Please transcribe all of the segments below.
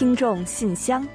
听众信箱，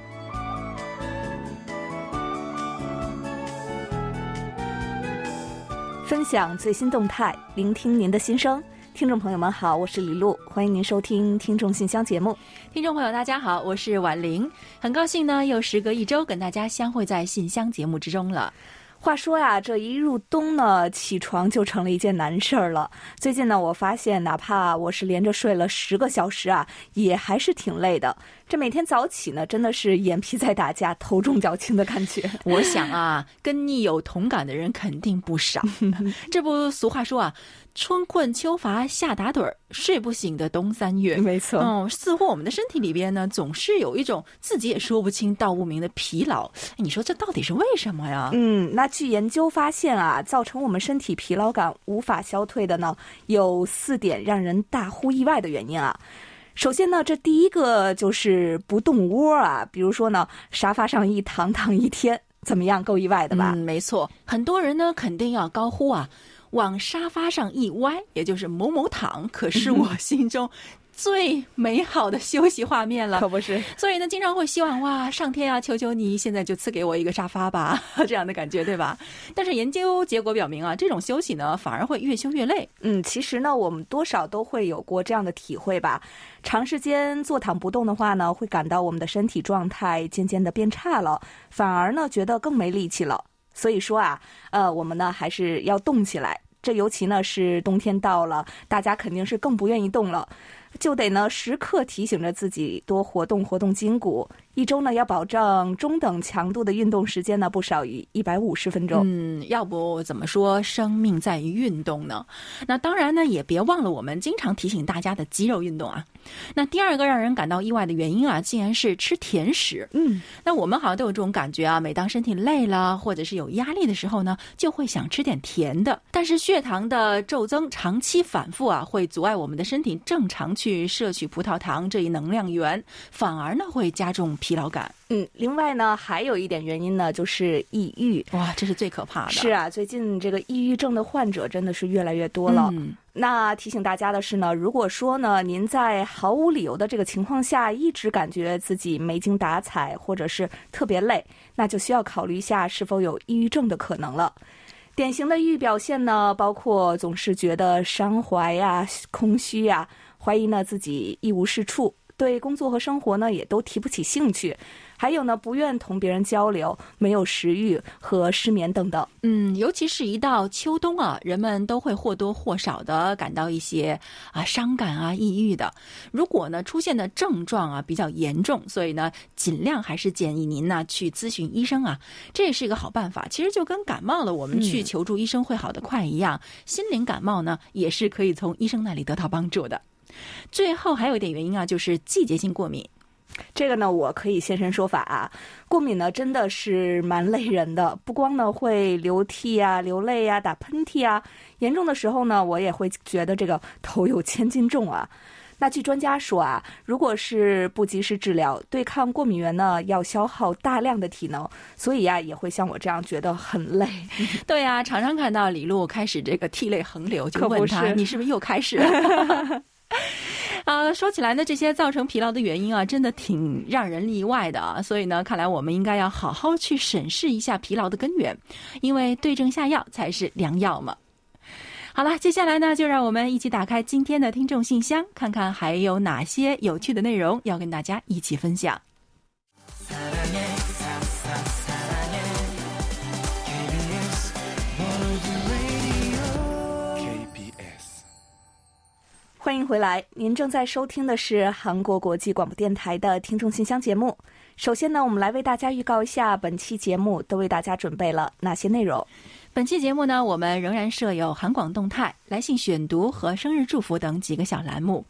分享最新动态，聆听您的心声。听众朋友们好，我是李璐，欢迎您收听《听众信箱》节目。听众朋友大家好，我是婉玲，很高兴呢，又时隔一周跟大家相会在信箱节目之中了。话说呀，这一入冬呢，起床就成了一件难事儿了。最近呢，我发现哪怕我是连着睡了十个小时啊，也还是挺累的。这每天早起呢，真的是眼皮在打架，头重脚轻的感觉。我想啊，跟你有同感的人肯定不少。这不，俗话说啊。春困秋乏夏打盹儿，睡不醒的冬三月。没错，嗯，似乎我们的身体里边呢，总是有一种自己也说不清道不明的疲劳。你说这到底是为什么呀？嗯，那据研究发现啊，造成我们身体疲劳感无法消退的呢，有四点让人大呼意外的原因啊。首先呢，这第一个就是不动窝啊，比如说呢，沙发上一躺躺一天，怎么样？够意外的吧？嗯，没错，很多人呢肯定要高呼啊。往沙发上一歪，也就是某某躺，可是我心中最美好的休息画面了，可不是？所以呢，经常会希望哇，上天啊，求求你现在就赐给我一个沙发吧，这样的感觉，对吧？但是研究结果表明啊，这种休息呢，反而会越休越累。嗯，其实呢，我们多少都会有过这样的体会吧。长时间坐躺不动的话呢，会感到我们的身体状态渐渐的变差了，反而呢，觉得更没力气了。所以说啊，呃，我们呢还是要动起来。这尤其呢是冬天到了，大家肯定是更不愿意动了。就得呢时刻提醒着自己多活动活动筋骨，一周呢要保证中等强度的运动时间呢不少于一百五十分钟。嗯，要不怎么说生命在于运动呢？那当然呢也别忘了我们经常提醒大家的肌肉运动啊。那第二个让人感到意外的原因啊，竟然是吃甜食。嗯，那我们好像都有这种感觉啊，每当身体累了或者是有压力的时候呢，就会想吃点甜的。但是血糖的骤增长期反复啊，会阻碍我们的身体正常去。去摄取葡萄糖这一能量源，反而呢会加重疲劳感。嗯，另外呢还有一点原因呢，就是抑郁。哇，这是最可怕的。是啊，最近这个抑郁症的患者真的是越来越多了。嗯那提醒大家的是呢，如果说呢您在毫无理由的这个情况下，一直感觉自己没精打采，或者是特别累，那就需要考虑一下是否有抑郁症的可能了。典型的抑郁表现呢，包括总是觉得伤怀呀、空虚呀。怀疑呢自己一无是处，对工作和生活呢也都提不起兴趣。还有呢，不愿同别人交流，没有食欲和失眠等等。嗯，尤其是一到秋冬啊，人们都会或多或少的感到一些啊伤感啊、抑郁的。如果呢出现的症状啊比较严重，所以呢尽量还是建议您呢去咨询医生啊，这也是一个好办法。其实就跟感冒了，我们去求助医生会好得快一样，心灵感冒呢也是可以从医生那里得到帮助的。最后还有一点原因啊，就是季节性过敏。这个呢，我可以现身说法啊。过敏呢，真的是蛮累人的。不光呢会流涕啊、流泪呀、打喷嚏啊，严重的时候呢，我也会觉得这个头有千斤重啊。那据专家说啊，如果是不及时治疗，对抗过敏源呢，要消耗大量的体能，所以呀，也会像我这样觉得很累。对呀，常常看到李璐开始这个涕泪横流，就问他，你是不是又开始？啊，说起来呢，这些造成疲劳的原因啊，真的挺让人意外的啊。所以呢，看来我们应该要好好去审视一下疲劳的根源，因为对症下药才是良药嘛。好了，接下来呢，就让我们一起打开今天的听众信箱，看看还有哪些有趣的内容要跟大家一起分享。欢迎回来，您正在收听的是韩国国际广播电台的听众信箱节目。首先呢，我们来为大家预告一下本期节目都为大家准备了哪些内容。本期节目呢，我们仍然设有韩广动态、来信选读和生日祝福等几个小栏目。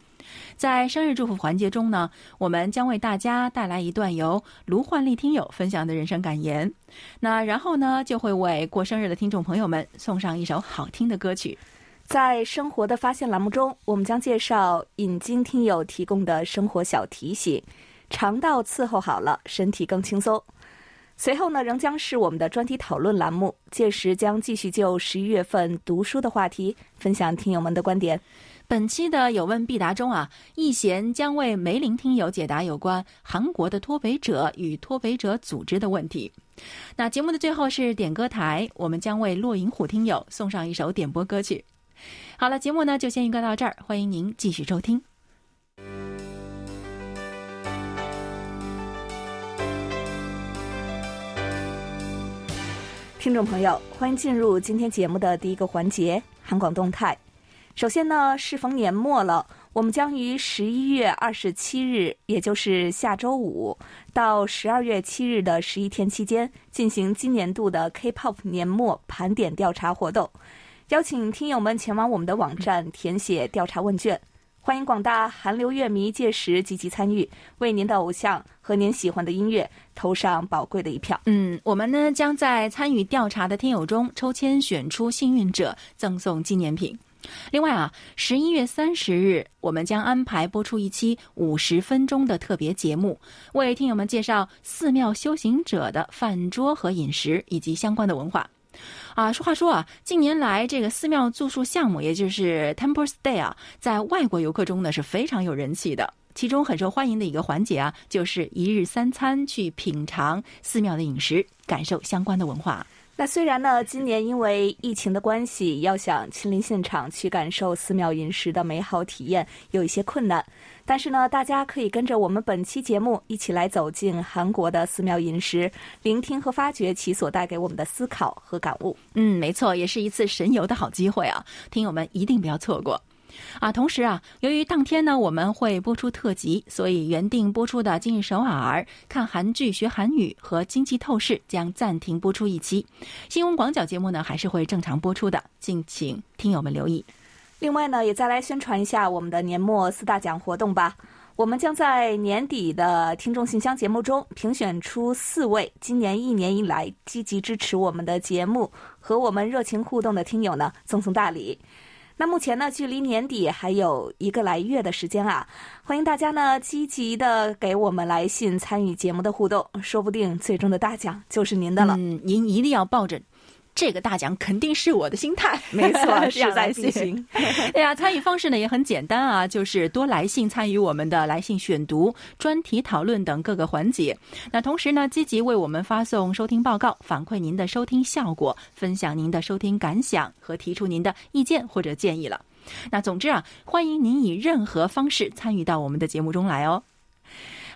在生日祝福环节中呢，我们将为大家带来一段由卢焕丽听友分享的人生感言。那然后呢，就会为过生日的听众朋友们送上一首好听的歌曲。在生活的发现栏目中，我们将介绍引经听友提供的生活小提醒。肠道伺候好了，身体更轻松。随后呢，仍将是我们的专题讨论栏目，届时将继续就十一月份读书的话题分享听友们的观点。本期的有问必答中啊，易贤将为梅林听友解答有关韩国的脱北者与脱北者组织的问题。那节目的最后是点歌台，我们将为骆银虎听友送上一首点播歌曲。好了，节目呢就先预告到这儿，欢迎您继续收听。听众朋友，欢迎进入今天节目的第一个环节——韩广动态。首先呢，适逢年末了，我们将于十一月二十七日，也就是下周五，到十二月七日的十一天期间，进行今年度的 K-pop 年末盘点调查活动，邀请听友们前往我们的网站填写调查问卷。欢迎广大韩流乐迷届时积极参与，为您的偶像和您喜欢的音乐投上宝贵的一票。嗯，我们呢将在参与调查的听友中抽签选出幸运者，赠送纪念品。另外啊，十一月三十日，我们将安排播出一期五十分钟的特别节目，为听友们介绍寺庙修行者的饭桌和饮食以及相关的文化。啊，说话说啊，近年来这个寺庙住宿项目，也就是 Temple Stay 啊，在外国游客中呢是非常有人气的。其中很受欢迎的一个环节啊，就是一日三餐去品尝寺庙的饮食，感受相关的文化。那虽然呢，今年因为疫情的关系，要想亲临现场去感受寺庙饮食的美好体验，有一些困难。但是呢，大家可以跟着我们本期节目一起来走进韩国的寺庙饮食，聆听和发掘其所带给我们的思考和感悟。嗯，没错，也是一次神游的好机会啊！听友们一定不要错过。啊，同时啊，由于当天呢我们会播出特辑，所以原定播出的《今日首尔》看韩剧学韩语和经济透视将暂停播出一期。新闻广角节目呢还是会正常播出的，敬请听友们留意。另外呢，也再来宣传一下我们的年末四大奖活动吧。我们将在年底的听众信箱节目中评选出四位今年一年以来积极支持我们的节目和我们热情互动的听友呢，赠送大礼。那目前呢，距离年底还有一个来月的时间啊，欢迎大家呢积极的给我们来信参与节目的互动，说不定最终的大奖就是您的了。嗯，您一定要抱着。这个大奖肯定是我的心态，没错，是在进行。对 呀，参与方式呢也很简单啊，就是多来信参与我们的来信选读、专题讨论等各个环节。那同时呢，积极为我们发送收听报告，反馈您的收听效果，分享您的收听感想和提出您的意见或者建议了。那总之啊，欢迎您以任何方式参与到我们的节目中来哦。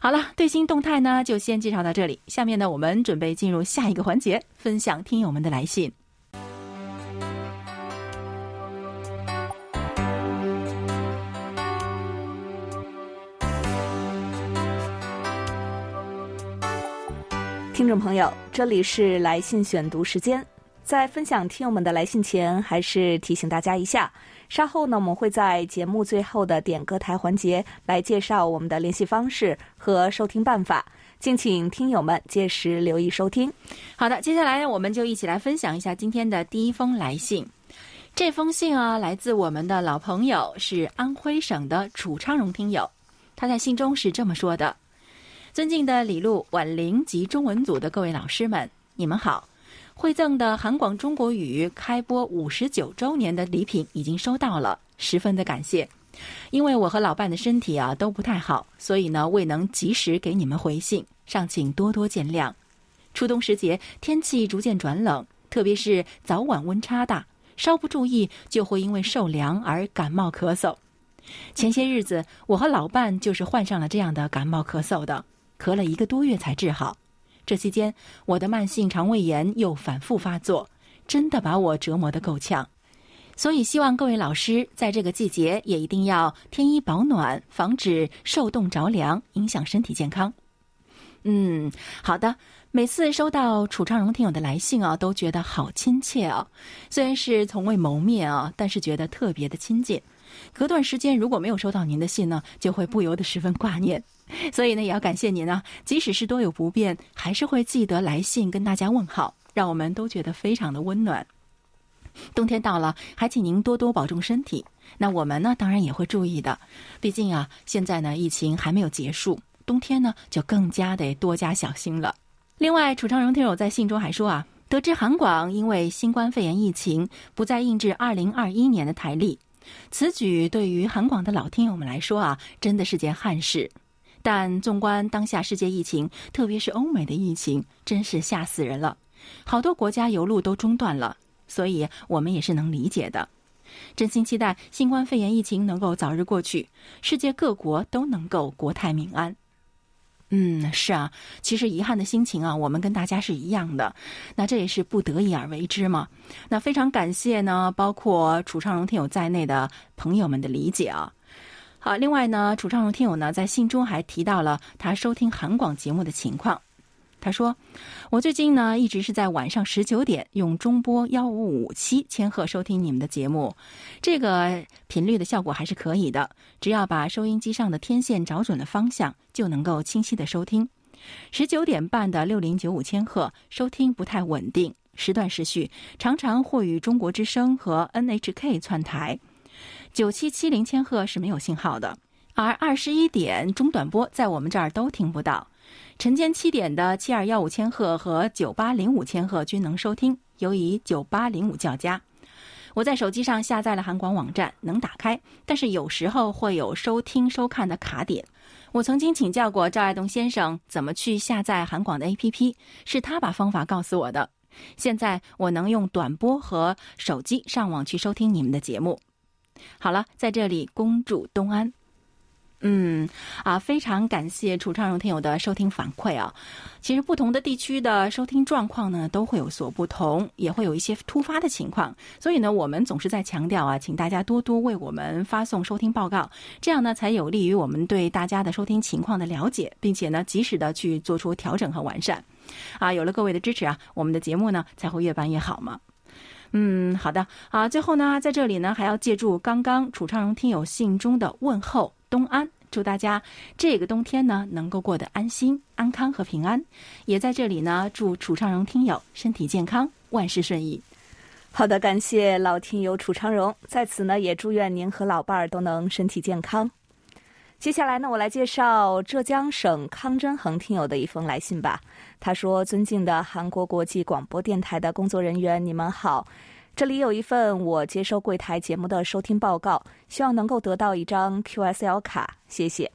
好了，最新动态呢就先介绍到这里。下面呢，我们准备进入下一个环节，分享听友们的来信。听众朋友，这里是来信选读时间。在分享听友们的来信前，还是提醒大家一下。稍后呢，我们会在节目最后的点歌台环节来介绍我们的联系方式和收听办法，敬请听友们届时留意收听。好的，接下来，我们就一起来分享一下今天的第一封来信。这封信啊，来自我们的老朋友，是安徽省的楚昌荣听友。他在信中是这么说的：“尊敬的李璐、婉玲及中文组的各位老师们，你们好。”馈赠的韩广中国语开播五十九周年的礼品已经收到了，十分的感谢。因为我和老伴的身体啊都不太好，所以呢未能及时给你们回信，尚请多多见谅。初冬时节，天气逐渐转冷，特别是早晚温差大，稍不注意就会因为受凉而感冒咳嗽。前些日子，我和老伴就是患上了这样的感冒咳嗽的，咳了一个多月才治好。这期间，我的慢性肠胃炎又反复发作，真的把我折磨得够呛。所以，希望各位老师在这个季节也一定要添衣保暖，防止受冻着凉，影响身体健康。嗯，好的。每次收到楚昌荣听友的来信啊，都觉得好亲切啊。虽然是从未谋面啊，但是觉得特别的亲近。隔段时间如果没有收到您的信呢，就会不由得十分挂念。所以呢，也要感谢您啊！即使是多有不便，还是会记得来信跟大家问好，让我们都觉得非常的温暖。冬天到了，还请您多多保重身体。那我们呢，当然也会注意的。毕竟啊，现在呢，疫情还没有结束，冬天呢，就更加得多加小心了。另外，楚昌荣听友在信中还说啊，得知韩广因为新冠肺炎疫情不再印制二零二一年的台历，此举对于韩广的老听友们来说啊，真的是件憾事。但纵观当下世界疫情，特别是欧美的疫情，真是吓死人了，好多国家邮路都中断了，所以我们也是能理解的。真心期待新冠肺炎疫情能够早日过去，世界各国都能够国泰民安。嗯，是啊，其实遗憾的心情啊，我们跟大家是一样的。那这也是不得已而为之嘛。那非常感谢呢，包括楚昌荣听友在内的朋友们的理解啊。好，另外呢，楚昌荣听友呢在信中还提到了他收听韩广节目的情况。他说：“我最近呢一直是在晚上十九点用中波幺五五七千赫收听你们的节目，这个频率的效果还是可以的。只要把收音机上的天线找准了方向，就能够清晰的收听。十九点半的六零九五千赫收听不太稳定，时断时续，常常会与中国之声和 NHK 串台。”九七七零千赫是没有信号的，而二十一点中短波在我们这儿都听不到。晨间七点的七二幺五千赫和九八零五千赫均能收听，尤以九八零五较佳。我在手机上下载了韩广网站，能打开，但是有时候会有收听收看的卡点。我曾经请教过赵爱东先生怎么去下载韩广的 APP，是他把方法告诉我的。现在我能用短波和手机上网去收听你们的节目。好了，在这里恭祝东安。嗯，啊，非常感谢楚昌荣听友的收听反馈啊。其实不同的地区的收听状况呢，都会有所不同，也会有一些突发的情况。所以呢，我们总是在强调啊，请大家多多为我们发送收听报告，这样呢，才有利于我们对大家的收听情况的了解，并且呢，及时的去做出调整和完善。啊，有了各位的支持啊，我们的节目呢，才会越办越好嘛。嗯，好的，好，最后呢，在这里呢，还要借助刚刚楚昌荣听友信中的问候，东安，祝大家这个冬天呢，能够过得安心、安康和平安。也在这里呢，祝楚昌荣听友身体健康，万事顺意。好的，感谢老听友楚昌荣，在此呢，也祝愿您和老伴儿都能身体健康。接下来呢，我来介绍浙江省康真恒听友的一封来信吧。他说：“尊敬的韩国国际广播电台的工作人员，你们好，这里有一份我接收柜台节目的收听报告，希望能够得到一张 QSL 卡，谢谢。”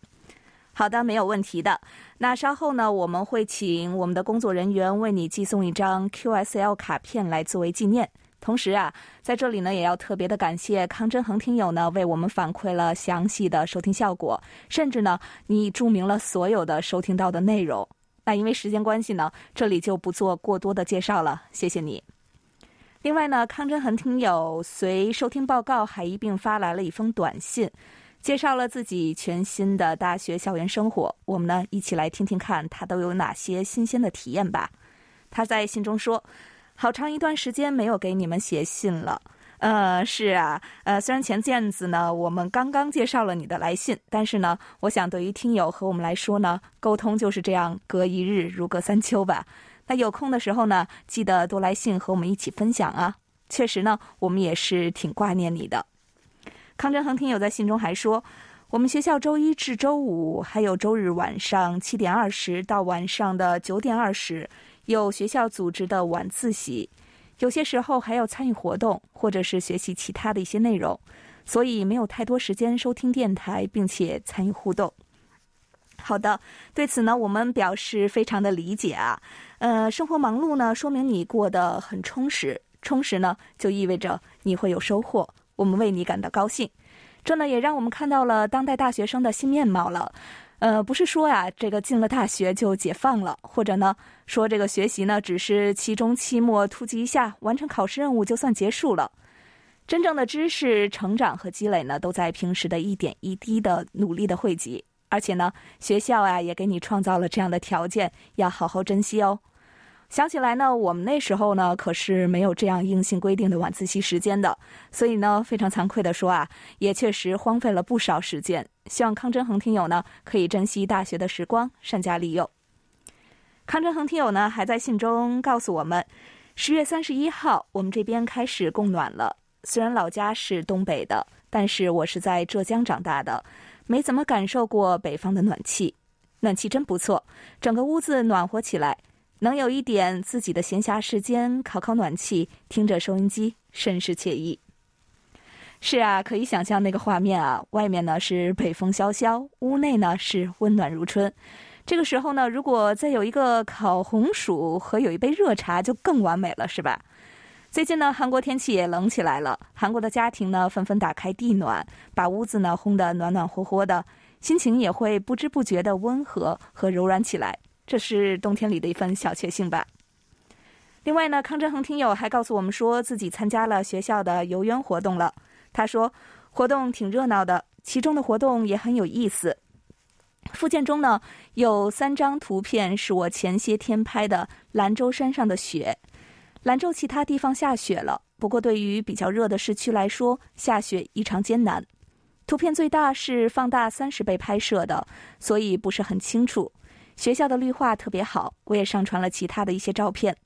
好的，没有问题的。那稍后呢，我们会请我们的工作人员为你寄送一张 QSL 卡片来作为纪念。同时啊，在这里呢，也要特别的感谢康真恒听友呢，为我们反馈了详细的收听效果，甚至呢，你注明了所有的收听到的内容。那因为时间关系呢，这里就不做过多的介绍了。谢谢你。另外呢，康真恒听友随收听报告还一并发来了一封短信，介绍了自己全新的大学校园生活。我们呢，一起来听听看他都有哪些新鲜的体验吧。他在信中说：“好长一段时间没有给你们写信了。”呃，是啊，呃，虽然前阵子呢，我们刚刚介绍了你的来信，但是呢，我想对于听友和我们来说呢，沟通就是这样，隔一日如隔三秋吧。那有空的时候呢，记得多来信和我们一起分享啊。确实呢，我们也是挺挂念你的。康振恒听友在信中还说，我们学校周一至周五还有周日晚上七点二十到晚上的九点二十有学校组织的晚自习。有些时候还要参与活动，或者是学习其他的一些内容，所以没有太多时间收听电台，并且参与互动。好的，对此呢，我们表示非常的理解啊。呃，生活忙碌呢，说明你过得很充实，充实呢，就意味着你会有收获。我们为你感到高兴，这呢，也让我们看到了当代大学生的新面貌了。呃，不是说呀，这个进了大学就解放了，或者呢，说这个学习呢只是期中、期末突击一下完成考试任务就算结束了。真正的知识成长和积累呢，都在平时的一点一滴的努力的汇集。而且呢，学校啊也给你创造了这样的条件，要好好珍惜哦。想起来呢，我们那时候呢可是没有这样硬性规定的晚自习时间的，所以呢，非常惭愧的说啊，也确实荒废了不少时间。希望康真恒听友呢可以珍惜大学的时光，善加利用。康真恒听友呢还在信中告诉我们，十月三十一号我们这边开始供暖了。虽然老家是东北的，但是我是在浙江长大的，没怎么感受过北方的暖气。暖气真不错，整个屋子暖和起来。能有一点自己的闲暇时间，烤烤暖气，听着收音机，甚是惬意。是啊，可以想象那个画面啊！外面呢是北风萧萧，屋内呢是温暖如春。这个时候呢，如果再有一个烤红薯和有一杯热茶，就更完美了，是吧？最近呢，韩国天气也冷起来了，韩国的家庭呢纷纷打开地暖，把屋子呢烘得暖暖和和的，心情也会不知不觉的温和和柔软起来。这是冬天里的一份小确幸吧。另外呢，康振恒听友还告诉我们说自己参加了学校的游园活动了。他说，活动挺热闹的，其中的活动也很有意思。附件中呢有三张图片是我前些天拍的兰州山上的雪。兰州其他地方下雪了，不过对于比较热的市区来说，下雪异常艰难。图片最大是放大三十倍拍摄的，所以不是很清楚。学校的绿化特别好，我也上传了其他的一些照片。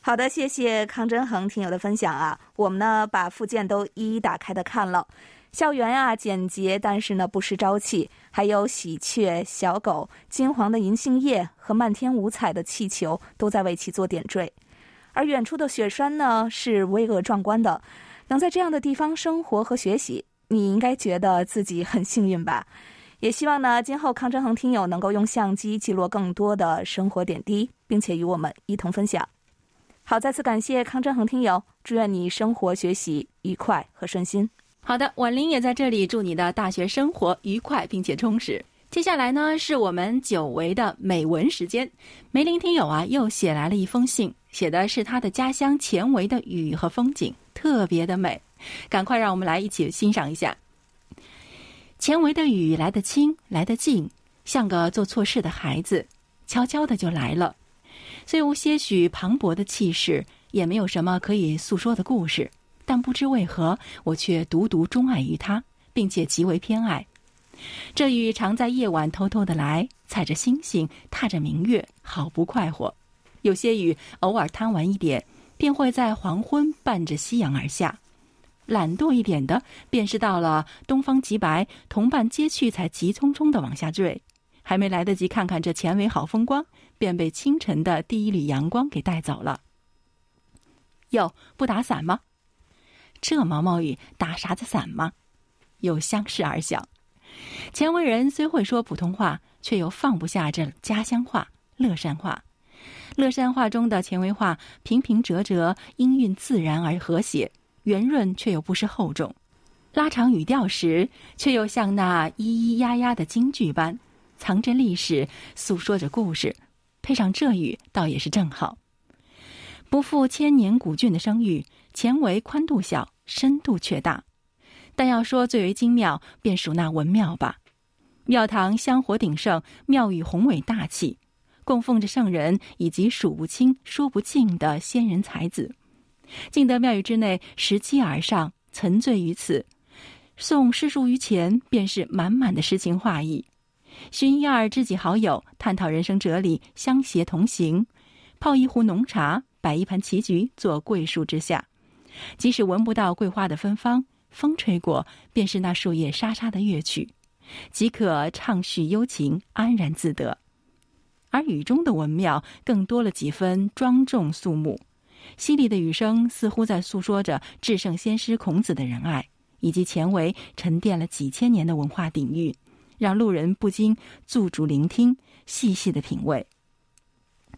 好的，谢谢康真恒听友的分享啊，我们呢把附件都一一打开的看了。校园啊简洁，但是呢不失朝气，还有喜鹊、小狗、金黄的银杏叶和漫天五彩的气球都在为其做点缀。而远处的雪山呢是巍峨壮观的，能在这样的地方生活和学习，你应该觉得自己很幸运吧。也希望呢，今后康振恒听友能够用相机记录更多的生活点滴，并且与我们一同分享。好，再次感谢康振恒听友，祝愿你生活学习愉快和顺心。好的，婉玲也在这里祝你的大学生活愉快并且充实。接下来呢，是我们久违的美文时间。梅林听友啊，又写来了一封信，写的是他的家乡前围的雨和风景，特别的美。赶快让我们来一起欣赏一下。前围的雨来得轻，来得近，像个做错事的孩子，悄悄的就来了。虽无些许磅礴的气势，也没有什么可以诉说的故事，但不知为何，我却独独钟爱于它，并且极为偏爱。这雨常在夜晚偷偷的来，踩着星星，踏着明月，好不快活。有些雨偶尔贪玩一点，便会在黄昏伴着夕阳而下。懒惰一点的，便是到了东方极白，同伴皆去，才急匆匆的往下坠，还没来得及看看这前围好风光，便被清晨的第一缕阳光给带走了。哟，不打伞吗？这毛毛雨打啥子伞吗？又相视而笑。前围人虽会说普通话，却又放不下这家乡话乐山话。乐山话中的前围话平平仄仄，音韵自然而和谐。圆润却又不失厚重，拉长语调时，却又像那咿咿呀呀的京剧般，藏着历史，诉说着故事。配上这语，倒也是正好。不负千年古郡的声誉，前围宽度小，深度却大。但要说最为精妙，便属那文庙吧。庙堂香火鼎盛，庙宇宏伟大气，供奉着圣人以及数不清、说不尽的仙人才子。进得庙宇之内，拾阶而上，沉醉于此，诵诗书于前，便是满满的诗情画意。寻一二知己好友，探讨人生哲理，相携同行，泡一壶浓茶，摆一盘棋局，坐桂树之下。即使闻不到桂花的芬芳，风吹过，便是那树叶沙沙的乐曲，即可畅叙幽情，安然自得。而雨中的文庙，更多了几分庄重肃穆。犀利的雨声似乎在诉说着至圣先师孔子的仁爱，以及前为沉淀了几千年的文化底蕴，让路人不禁驻足聆听，细细的品味。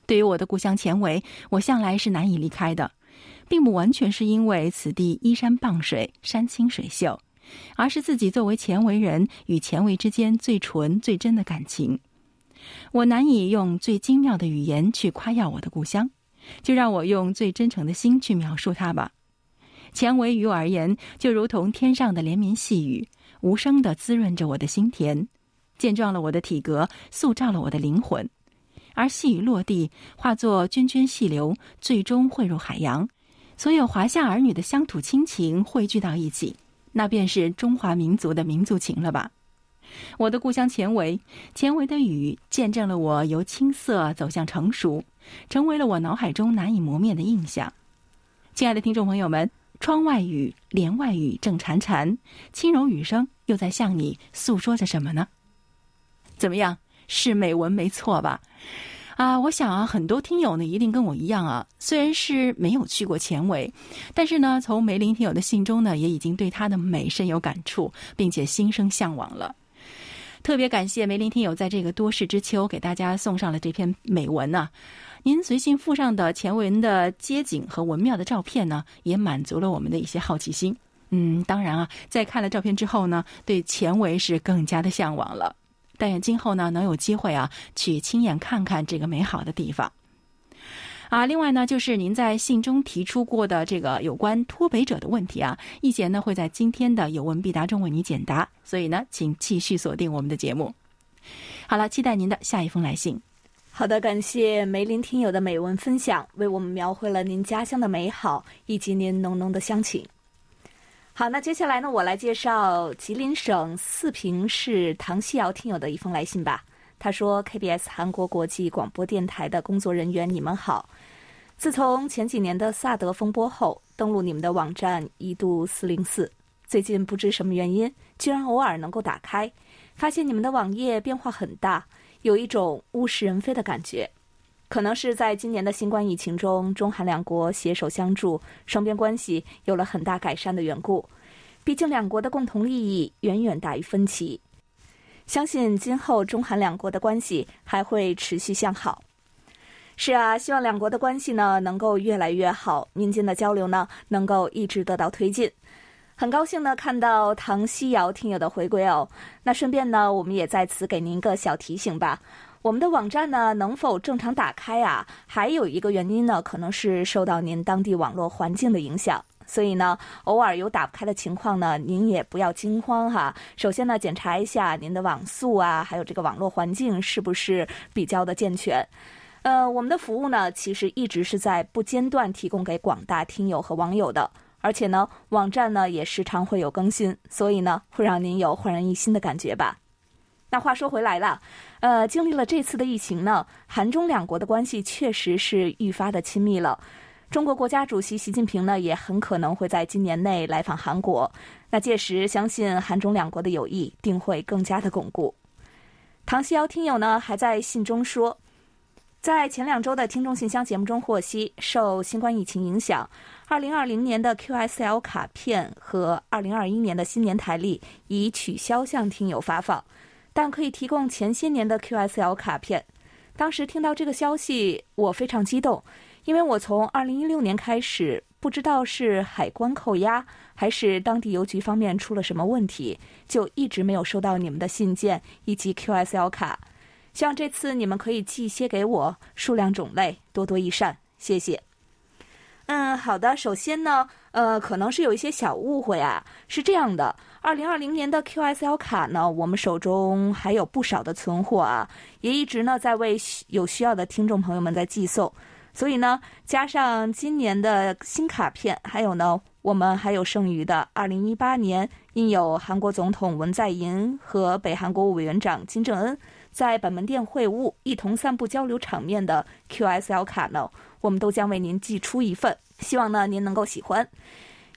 对于我的故乡前为，我向来是难以离开的，并不完全是因为此地依山傍水，山清水秀，而是自己作为前为人与前为之间最纯最真的感情。我难以用最精妙的语言去夸耀我的故乡。就让我用最真诚的心去描述它吧。前围于我而言，就如同天上的连绵细雨，无声的滋润着我的心田，健壮了我的体格，塑造了我的灵魂。而细雨落地，化作涓涓细流，最终汇入海洋。所有华夏儿女的乡土亲情汇聚到一起，那便是中华民族的民族情了吧。我的故乡前围，前围的雨，见证了我由青涩走向成熟。成为了我脑海中难以磨灭的印象。亲爱的听众朋友们，窗外雨，帘外雨正潺潺，轻柔雨声又在向你诉说着什么呢？怎么样，是美文没错吧？啊，我想啊，很多听友呢一定跟我一样啊，虽然是没有去过前维，但是呢，从梅林听友的信中呢，也已经对它的美深有感触，并且心生向往了。特别感谢梅林听友在这个多事之秋给大家送上了这篇美文呢。您随信附上的前文的街景和文庙的照片呢，也满足了我们的一些好奇心。嗯，当然啊，在看了照片之后呢，对前文是更加的向往了。但愿今后呢，能有机会啊，去亲眼看看这个美好的地方。啊，另外呢，就是您在信中提出过的这个有关脱北者的问题啊，易贤呢会在今天的有问必答中为您解答。所以呢，请继续锁定我们的节目。好了，期待您的下一封来信。好的，感谢梅林听友的美文分享，为我们描绘了您家乡的美好以及您浓浓的乡情。好，那接下来呢，我来介绍吉林省四平市唐西瑶听友的一封来信吧。他说：“KBS 韩国国际广播电台的工作人员，你们好。自从前几年的萨德风波后，登录你们的网站一度四零四，最近不知什么原因，居然偶尔能够打开，发现你们的网页变化很大，有一种物是人非的感觉。”可能是在今年的新冠疫情中，中韩两国携手相助，双边关系有了很大改善的缘故。毕竟两国的共同利益远远大于分歧，相信今后中韩两国的关系还会持续向好。是啊，希望两国的关系呢能够越来越好，民间的交流呢能够一直得到推进。很高兴呢看到唐西瑶听友的回归哦。那顺便呢，我们也在此给您一个小提醒吧。我们的网站呢能否正常打开啊？还有一个原因呢，可能是受到您当地网络环境的影响。所以呢，偶尔有打不开的情况呢，您也不要惊慌哈。首先呢，检查一下您的网速啊，还有这个网络环境是不是比较的健全。呃，我们的服务呢，其实一直是在不间断提供给广大听友和网友的，而且呢，网站呢也时常会有更新，所以呢，会让您有焕然一新的感觉吧。那话说回来了，呃，经历了这次的疫情呢，韩中两国的关系确实是愈发的亲密了。中国国家主席习近平呢，也很可能会在今年内来访韩国。那届时，相信韩中两国的友谊定会更加的巩固。唐西瑶听友呢，还在信中说，在前两周的听众信箱节目中获悉，受新冠疫情影响，二零二零年的 QSL 卡片和二零二一年的新年台历已取消向听友发放。但可以提供前些年的 QSL 卡片。当时听到这个消息，我非常激动，因为我从2016年开始，不知道是海关扣押，还是当地邮局方面出了什么问题，就一直没有收到你们的信件以及 QSL 卡。希望这次你们可以寄一些给我，数量种类多多益善，谢谢。嗯，好的。首先呢，呃，可能是有一些小误会啊，是这样的。二零二零年的 QSL 卡呢，我们手中还有不少的存货啊，也一直呢在为有需要的听众朋友们在寄送。所以呢，加上今年的新卡片，还有呢，我们还有剩余的二零一八年印有韩国总统文在寅和北韩国务委员长金正恩在本门店会晤、一同散步交流场面的 QSL 卡呢，我们都将为您寄出一份，希望呢您能够喜欢。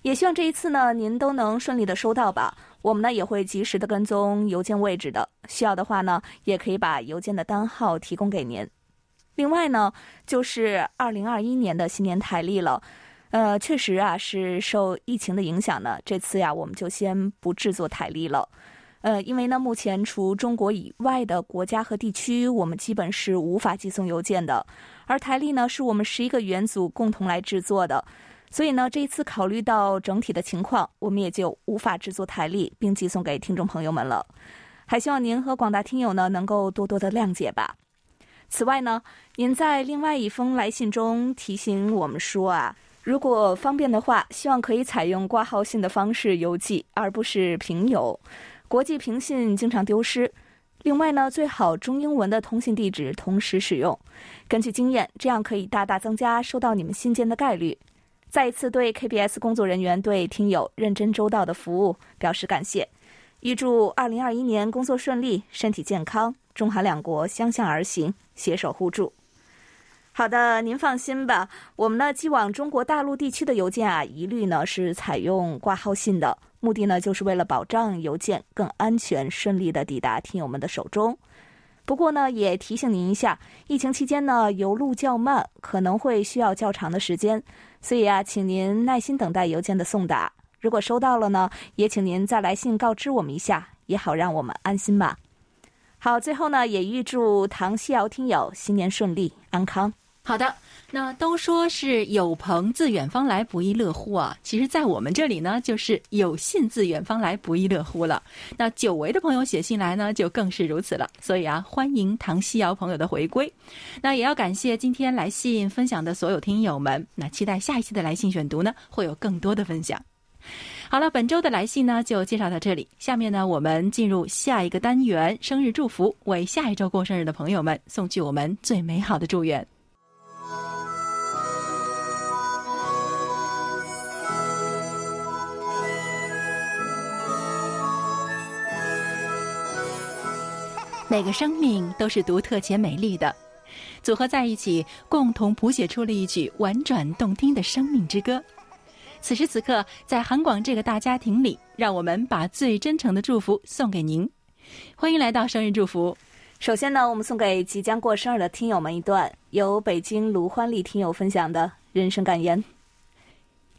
也希望这一次呢，您都能顺利的收到吧。我们呢也会及时的跟踪邮件位置的，需要的话呢，也可以把邮件的单号提供给您。另外呢，就是二零二一年的新年台历了，呃，确实啊是受疫情的影响呢，这次呀我们就先不制作台历了，呃，因为呢目前除中国以外的国家和地区，我们基本是无法寄送邮件的，而台历呢是我们十一个元组共同来制作的。所以呢，这一次考虑到整体的情况，我们也就无法制作台历并寄送给听众朋友们了。还希望您和广大听友呢能够多多的谅解吧。此外呢，您在另外一封来信中提醒我们说啊，如果方便的话，希望可以采用挂号信的方式邮寄，而不是平邮。国际平信经常丢失。另外呢，最好中英文的通信地址同时使用。根据经验，这样可以大大增加收到你们信件的概率。再一次对 KBS 工作人员对听友认真周到的服务表示感谢，预祝二零二一年工作顺利，身体健康，中韩两国相向而行，携手互助。好的，您放心吧，我们呢寄往中国大陆地区的邮件啊，一律呢是采用挂号信的，目的呢就是为了保障邮件更安全顺利的抵达听友们的手中。不过呢，也提醒您一下，疫情期间呢，邮路较慢，可能会需要较长的时间，所以啊，请您耐心等待邮件的送达。如果收到了呢，也请您再来信告知我们一下，也好让我们安心吧。好，最后呢，也预祝唐西瑶听友新年顺利、安康。好的。那都说是有朋自远方来，不亦乐乎啊！其实，在我们这里呢，就是有信自远方来，不亦乐乎了。那久违的朋友写信来呢，就更是如此了。所以啊，欢迎唐西瑶朋友的回归。那也要感谢今天来信分享的所有听友们。那期待下一期的来信选读呢，会有更多的分享。好了，本周的来信呢，就介绍到这里。下面呢，我们进入下一个单元——生日祝福，为下一周过生日的朋友们送去我们最美好的祝愿。每个生命都是独特且美丽的，组合在一起，共同谱写出了一曲婉转动听的生命之歌。此时此刻，在韩广这个大家庭里，让我们把最真诚的祝福送给您。欢迎来到生日祝福。首先呢，我们送给即将过生日的听友们一段由北京卢欢丽听友分享的人生感言。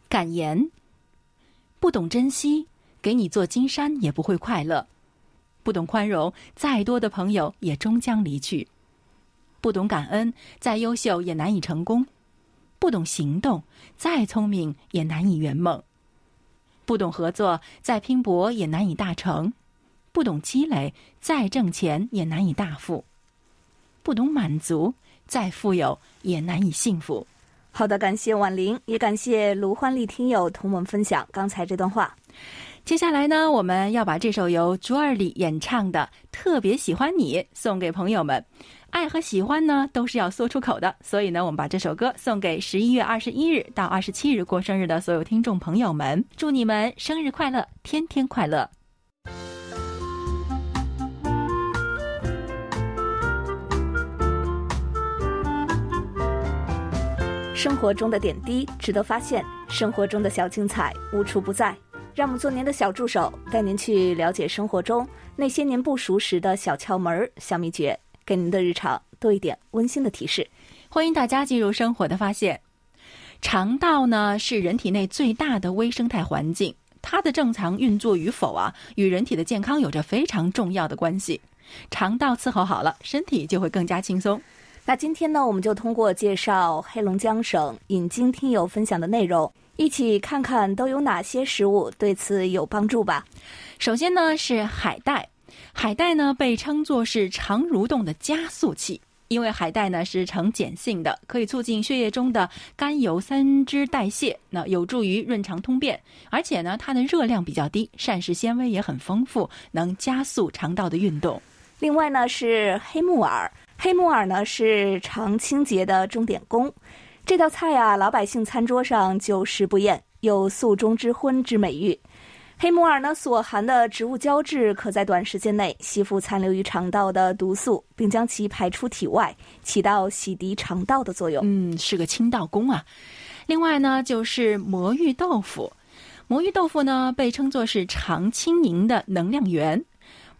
感言：不懂珍惜，给你做金山也不会快乐。不懂宽容，再多的朋友也终将离去；不懂感恩，再优秀也难以成功；不懂行动，再聪明也难以圆梦；不懂合作，再拼搏也难以大成；不懂积累，再挣钱也难以大富；不懂满足，再富有也难以幸福。好的，感谢婉玲，也感谢卢欢丽听友同我们分享刚才这段话。接下来呢，我们要把这首由卓尔里演唱的《特别喜欢你》送给朋友们。爱和喜欢呢，都是要说出口的，所以呢，我们把这首歌送给十一月二十一日到二十七日过生日的所有听众朋友们，祝你们生日快乐，天天快乐。生活中的点滴值得发现，生活中的小精彩无处不在。让我们做您的小助手，带您去了解生活中那些您不熟识的小窍门、小秘诀，给您的日常多一点温馨的提示。欢迎大家进入生活的发现。肠道呢是人体内最大的微生态环境，它的正常运作与否啊，与人体的健康有着非常重要的关系。肠道伺候好了，身体就会更加轻松。那今天呢，我们就通过介绍黑龙江省引经听友分享的内容。一起看看都有哪些食物对此有帮助吧。首先呢是海带，海带呢被称作是肠蠕动的加速器，因为海带呢是呈碱性的，可以促进血液中的甘油三酯代谢，那有助于润肠通便，而且呢它的热量比较低，膳食纤维也很丰富，能加速肠道的运动。另外呢是黑木耳，黑木耳呢是肠清洁的钟点工。这道菜啊，老百姓餐桌上久食不厌，有“素中之荤”之美誉。黑木耳呢所含的植物胶质，可在短时间内吸附残留于肠道的毒素，并将其排出体外，起到洗涤肠道的作用。嗯，是个清道工啊。另外呢，就是魔芋豆腐。魔芋豆腐呢，被称作是肠清宁的能量源。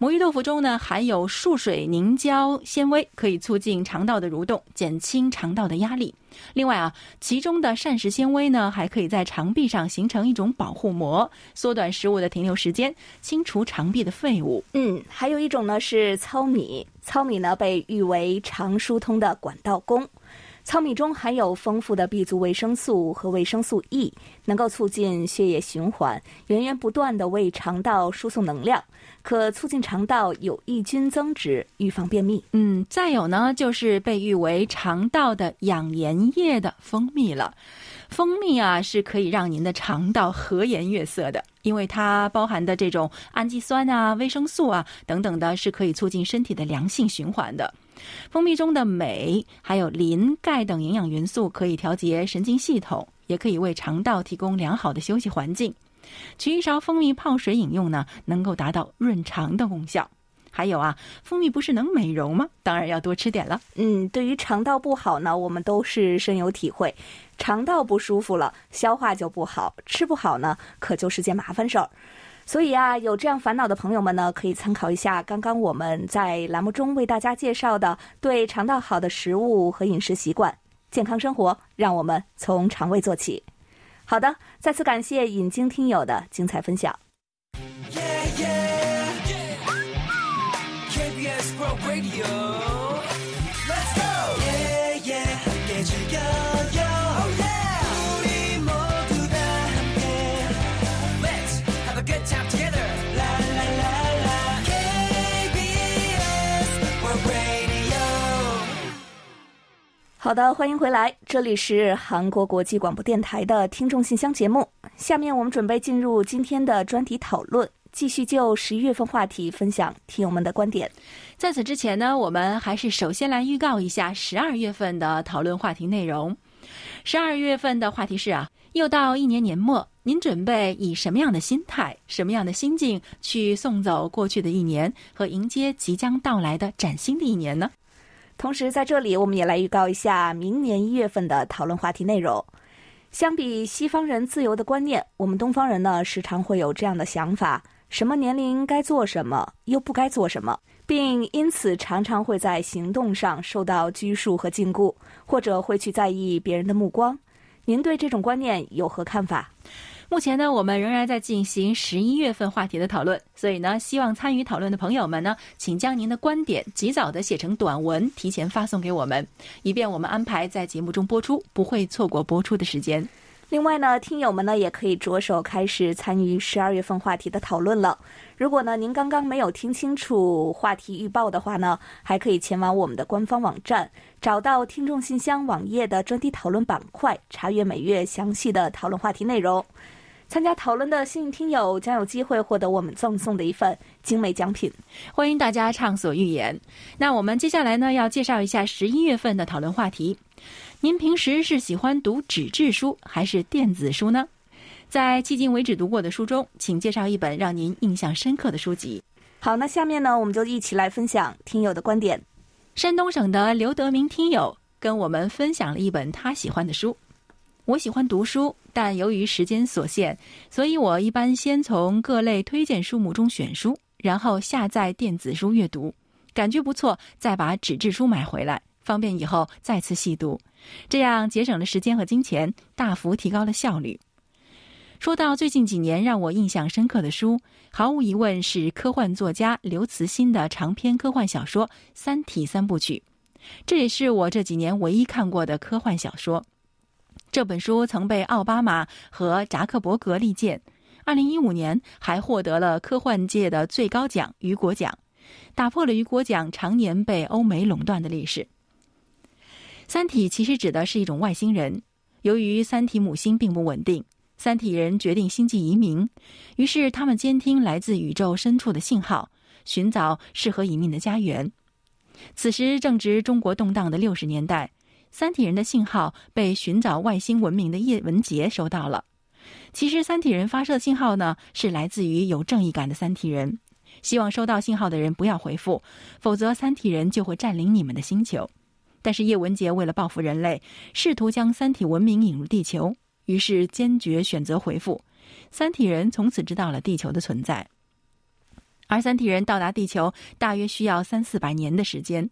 魔芋豆腐中呢含有树水凝胶纤维，可以促进肠道的蠕动，减轻肠道的压力。另外啊，其中的膳食纤维呢还可以在肠壁上形成一种保护膜，缩短食物的停留时间，清除肠壁的废物。嗯，还有一种呢是糙米，糙米呢被誉为肠疏通的管道工。糙米中含有丰富的 B 族维生素和维生素 E，能够促进血液循环，源源不断的为肠道输送能量。可促进肠道有益菌增殖，预防便秘。嗯，再有呢，就是被誉为肠道的养颜液的蜂蜜了。蜂蜜啊，是可以让您的肠道和颜悦色的，因为它包含的这种氨基酸啊、维生素啊等等的，是可以促进身体的良性循环的。蜂蜜中的镁、还有磷、钙等营养元素可以调节神经系统，也可以为肠道提供良好的休息环境。取一勺蜂蜜泡水饮用呢，能够达到润肠的功效。还有啊，蜂蜜不是能美容吗？当然要多吃点了。嗯，对于肠道不好呢，我们都是深有体会。肠道不舒服了，消化就不好，吃不好呢，可就是件麻烦事儿。所以啊，有这样烦恼的朋友们呢，可以参考一下刚刚我们在栏目中为大家介绍的对肠道好的食物和饮食习惯，健康生活，让我们从肠胃做起。好的，再次感谢引经听友的精彩分享。好的，欢迎回来，这里是韩国国际广播电台的听众信箱节目。下面我们准备进入今天的专题讨论，继续就十一月份话题分享听友们的观点。在此之前呢，我们还是首先来预告一下十二月份的讨论话题内容。十二月份的话题是啊，又到一年年末，您准备以什么样的心态、什么样的心境去送走过去的一年，和迎接即将到来的崭新的一年呢？同时，在这里我们也来预告一下明年一月份的讨论话题内容。相比西方人自由的观念，我们东方人呢时常会有这样的想法：什么年龄该做什么，又不该做什么，并因此常常会在行动上受到拘束和禁锢，或者会去在意别人的目光。您对这种观念有何看法？目前呢，我们仍然在进行十一月份话题的讨论，所以呢，希望参与讨论的朋友们呢，请将您的观点及早的写成短文，提前发送给我们，以便我们安排在节目中播出，不会错过播出的时间。另外呢，听友们呢也可以着手开始参与十二月份话题的讨论了。如果呢您刚刚没有听清楚话题预报的话呢，还可以前往我们的官方网站，找到听众信箱网页的专题讨论板块，查阅每月详细的讨论话题内容。参加讨论的幸运听友将有机会获得我们赠送的一份精美奖品，欢迎大家畅所欲言。那我们接下来呢，要介绍一下十一月份的讨论话题。您平时是喜欢读纸质书还是电子书呢？在迄今为止读过的书中，请介绍一本让您印象深刻的书籍。好，那下面呢，我们就一起来分享听友的观点。山东省的刘德明听友跟我们分享了一本他喜欢的书。我喜欢读书。但由于时间所限，所以我一般先从各类推荐书目中选书，然后下载电子书阅读，感觉不错，再把纸质书买回来，方便以后再次细读，这样节省了时间和金钱，大幅提高了效率。说到最近几年让我印象深刻的书，毫无疑问是科幻作家刘慈欣的长篇科幻小说《三体》三部曲，这也是我这几年唯一看过的科幻小说。这本书曾被奥巴马和扎克伯格力荐，二零一五年还获得了科幻界的最高奖雨果奖，打破了雨果奖常年被欧美垄断的历史。三体其实指的是一种外星人，由于三体母星并不稳定，三体人决定星际移民，于是他们监听来自宇宙深处的信号，寻找适合移民的家园。此时正值中国动荡的六十年代。三体人的信号被寻找外星文明的叶文洁收到了。其实，三体人发射信号呢，是来自于有正义感的三体人，希望收到信号的人不要回复，否则三体人就会占领你们的星球。但是叶文洁为了报复人类，试图将三体文明引入地球，于是坚决选择回复。三体人从此知道了地球的存在。而三体人到达地球大约需要三四百年的时间。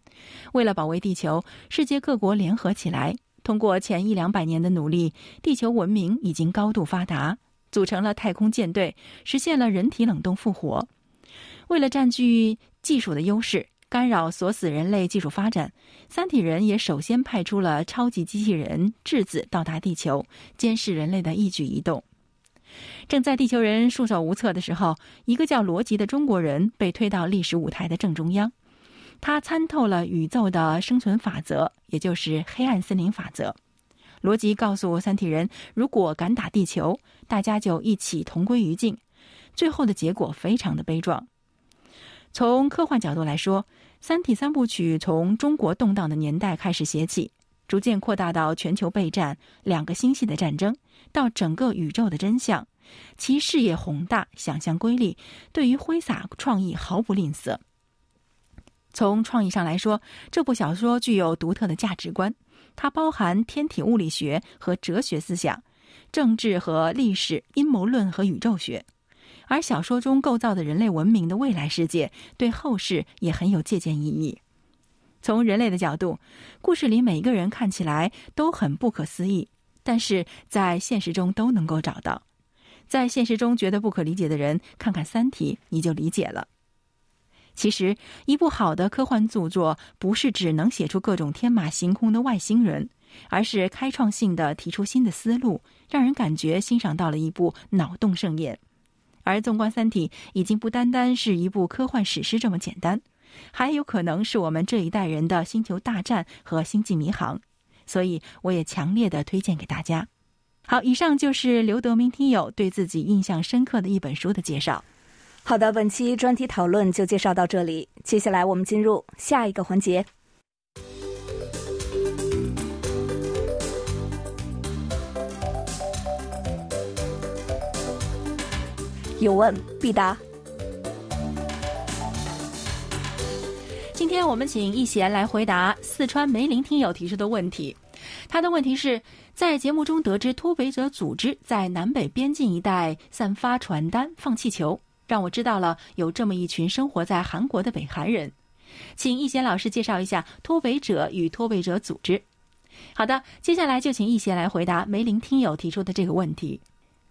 为了保卫地球，世界各国联合起来，通过前一两百年的努力，地球文明已经高度发达，组成了太空舰队，实现了人体冷冻复活。为了占据技术的优势，干扰锁死人类技术发展，三体人也首先派出了超级机器人质子到达地球，监视人类的一举一动。正在地球人束手无策的时候，一个叫罗辑的中国人被推到历史舞台的正中央。他参透了宇宙的生存法则，也就是黑暗森林法则。罗辑告诉三体人，如果敢打地球，大家就一起同归于尽。最后的结果非常的悲壮。从科幻角度来说，《三体》三部曲从中国动荡的年代开始写起。逐渐扩大到全球备战、两个星系的战争，到整个宇宙的真相，其视野宏大，想象瑰丽，对于挥洒创意毫不吝啬。从创意上来说，这部小说具有独特的价值观，它包含天体物理学和哲学思想、政治和历史、阴谋论和宇宙学。而小说中构造的人类文明的未来世界，对后世也很有借鉴意义。从人类的角度，故事里每一个人看起来都很不可思议，但是在现实中都能够找到。在现实中觉得不可理解的人，看看《三体》你就理解了。其实，一部好的科幻著作不是只能写出各种天马行空的外星人，而是开创性的提出新的思路，让人感觉欣赏到了一部脑洞盛宴。而纵观《三体》，已经不单单是一部科幻史诗这么简单，还有可能是我们这一代人的星球大战和星际迷航。所以，我也强烈的推荐给大家。好，以上就是刘德明听友对自己印象深刻的一本书的介绍。好的，本期专题讨论就介绍到这里。接下来我们进入下一个环节，有问必答。今天我们请易贤来回答四川梅林听友提出的问题。他的问题是在节目中得知脱北者组织在南北边境一带散发传单、放气球。让我知道了有这么一群生活在韩国的北韩人，请易贤老师介绍一下脱北者与脱北者组织。好的，接下来就请易贤来回答梅林听友提出的这个问题。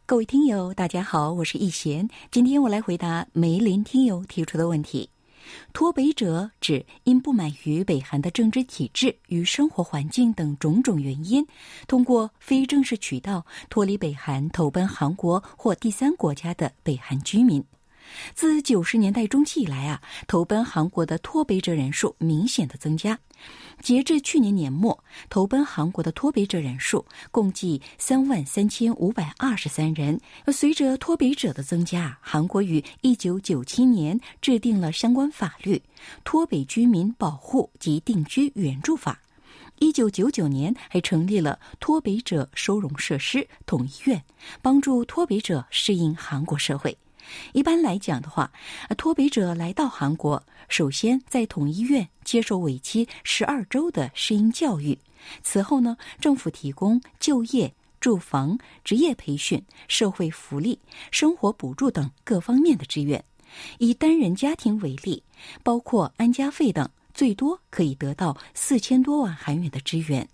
各位听友，大家好，我是易贤，今天我来回答梅林听友提出的问题。脱北者指因不满于北韩的政治体制与生活环境等种种原因，通过非正式渠道脱离北韩投奔韩国或第三国家的北韩居民。自九十年代中期以来啊，投奔韩国的脱北者人数明显的增加。截至去年年末，投奔韩国的脱北者人数共计三万三千五百二十三人。随着脱北者的增加，韩国于一九九七年制定了相关法律《脱北居民保护及定居援助法》。一九九九年还成立了脱北者收容设施统一院，帮助脱北者适应韩国社会。一般来讲的话，脱北者来到韩国，首先在统一院接受为期十二周的适应教育，此后呢，政府提供就业、住房、职业培训、社会福利、生活补助等各方面的支援。以单人家庭为例，包括安家费等，最多可以得到四千多万韩元的支援。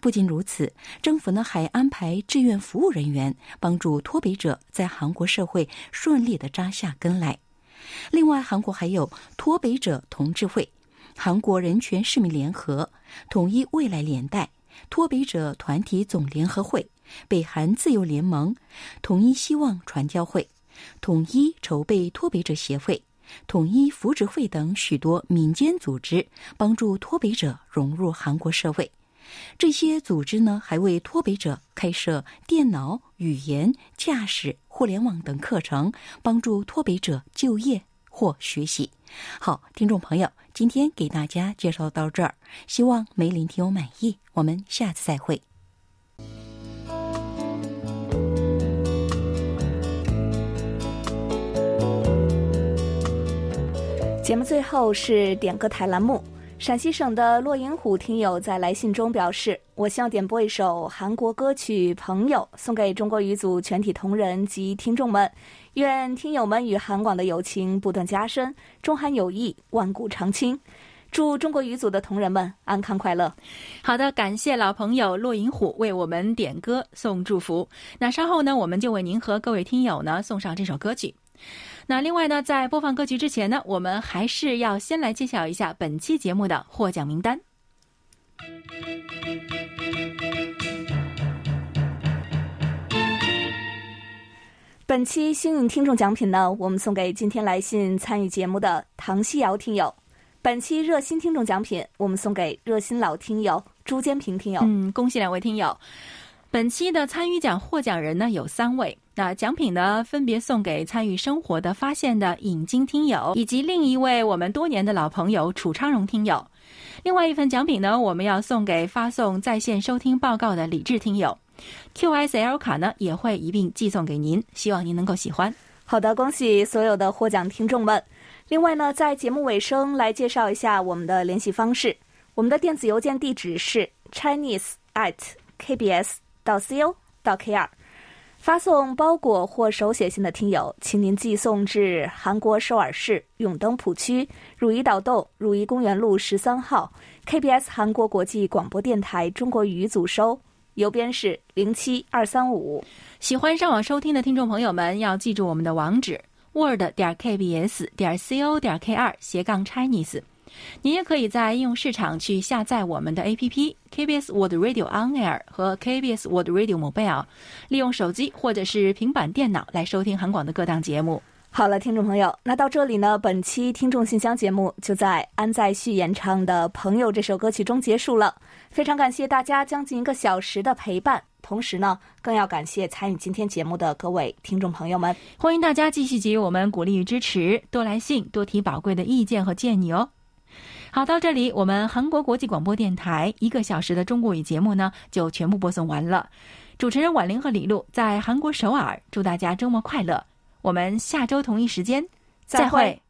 不仅如此，政府呢还安排志愿服务人员帮助脱北者在韩国社会顺利的扎下根来。另外，韩国还有脱北者同志会、韩国人权市民联合、统一未来连带、脱北者团体总联合会、北韩自由联盟、统一希望传教会、统一筹备脱北者协会、统一扶植会等许多民间组织，帮助脱北者融入韩国社会。这些组织呢，还为脱北者开设电脑、语言、驾驶、互联网等课程，帮助脱北者就业或学习。好，听众朋友，今天给大家介绍到这儿，希望梅林听友满意。我们下次再会。节目最后是点歌台栏目。陕西省的骆银虎听友在来信中表示：“我希望点播一首韩国歌曲《朋友》，送给中国语组全体同仁及听众们。愿听友们与韩广的友情不断加深，中韩友谊万古长青。祝中国语组的同仁们安康快乐。”好的，感谢老朋友骆银虎为我们点歌送祝福。那稍后呢，我们就为您和各位听友呢送上这首歌曲。那另外呢，在播放歌曲之前呢，我们还是要先来揭晓一下本期节目的获奖名单。本期幸运听众奖品呢，我们送给今天来信参与节目的唐西瑶听友。本期热心听众奖品，我们送给热心老听友朱坚平听友。嗯，恭喜两位听友。本期的参与奖获奖人呢有三位，那奖品呢分别送给参与生活的发现的引经听友，以及另一位我们多年的老朋友楚昌荣听友。另外一份奖品呢，我们要送给发送在线收听报告的李志听友，QSL 卡呢也会一并寄送给您，希望您能够喜欢。好的，恭喜所有的获奖听众们。另外呢，在节目尾声来介绍一下我们的联系方式，我们的电子邮件地址是 chinese at kbs。到 co 到 kr，发送包裹或手写信的听友，请您寄送至韩国首尔市永登浦区汝矣岛洞汝矣公园路十三号 KBS 韩国国际广播电台中国语组收，邮编是零七二三五。喜欢上网收听的听众朋友们，要记住我们的网址：word 点 kbs 点 co 点 kr 斜杠 Chinese。您也可以在应用市场去下载我们的 APP KBS World Radio On Air 和 KBS World Radio Mobile，利用手机或者是平板电脑来收听韩广的各档节目。好了，听众朋友，那到这里呢，本期听众信箱节目就在安在旭演唱的《朋友》这首歌曲中结束了。非常感谢大家将近一个小时的陪伴，同时呢，更要感谢参与今天节目的各位听众朋友们。欢迎大家继续给予我们鼓励与支持，多来信，多提宝贵的意见和建议哦。好，到这里，我们韩国国际广播电台一个小时的中国语节目呢，就全部播送完了。主持人婉玲和李璐在韩国首尔，祝大家周末快乐。我们下周同一时间再会。